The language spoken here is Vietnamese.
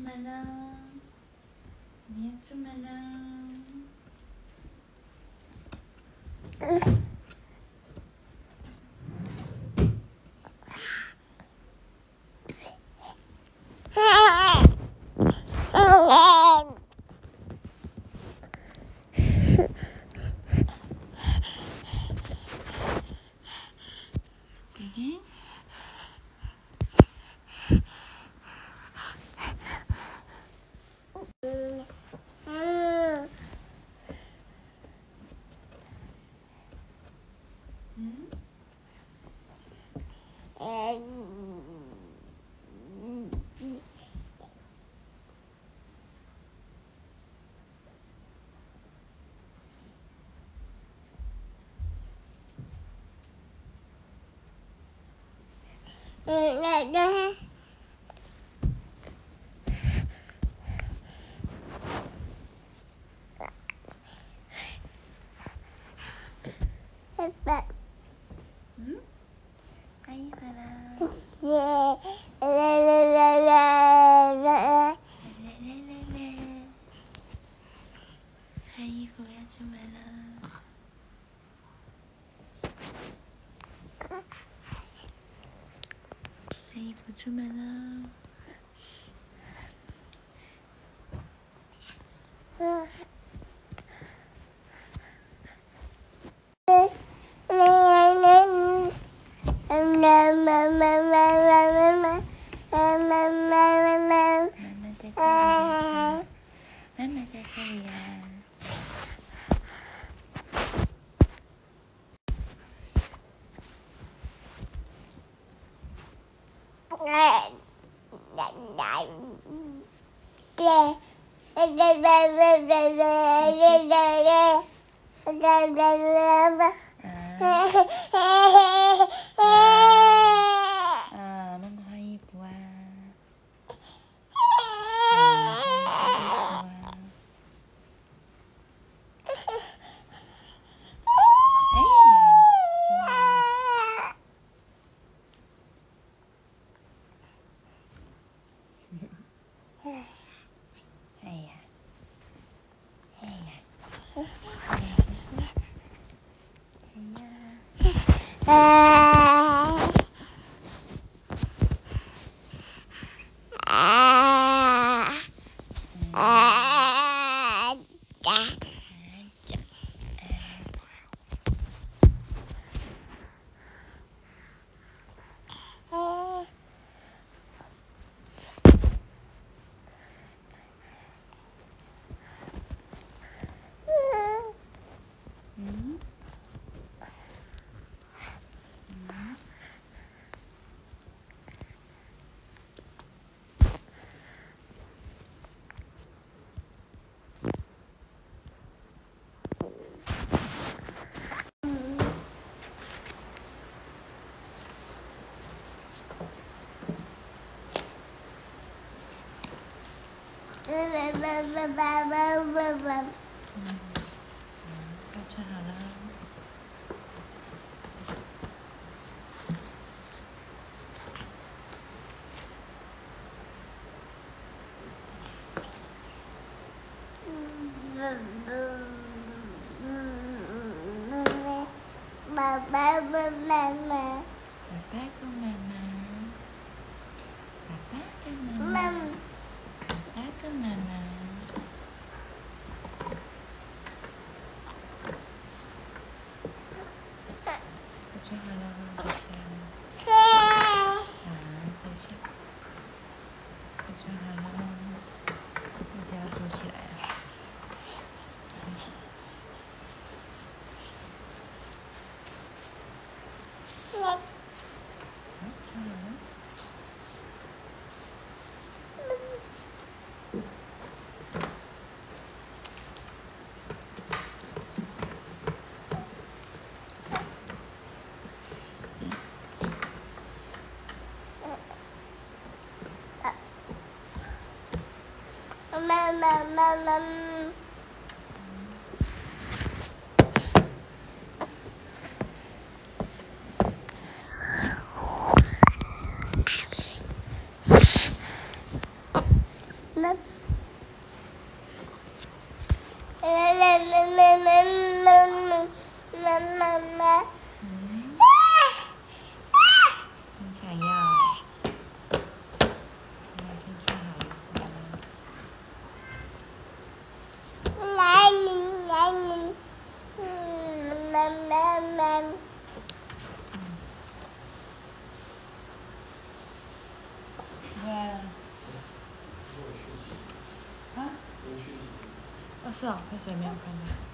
出门了你要出门了 Hmm? 出门啦。慢慢在这里呀、啊。对，嗯。Uh, Con cho Hà bà Papa cho mama. Papa cho mama. Papa cho mama. Con cho mama. Lan Amen. la la la. La 啊？哦，是哦，拍谁没有看到？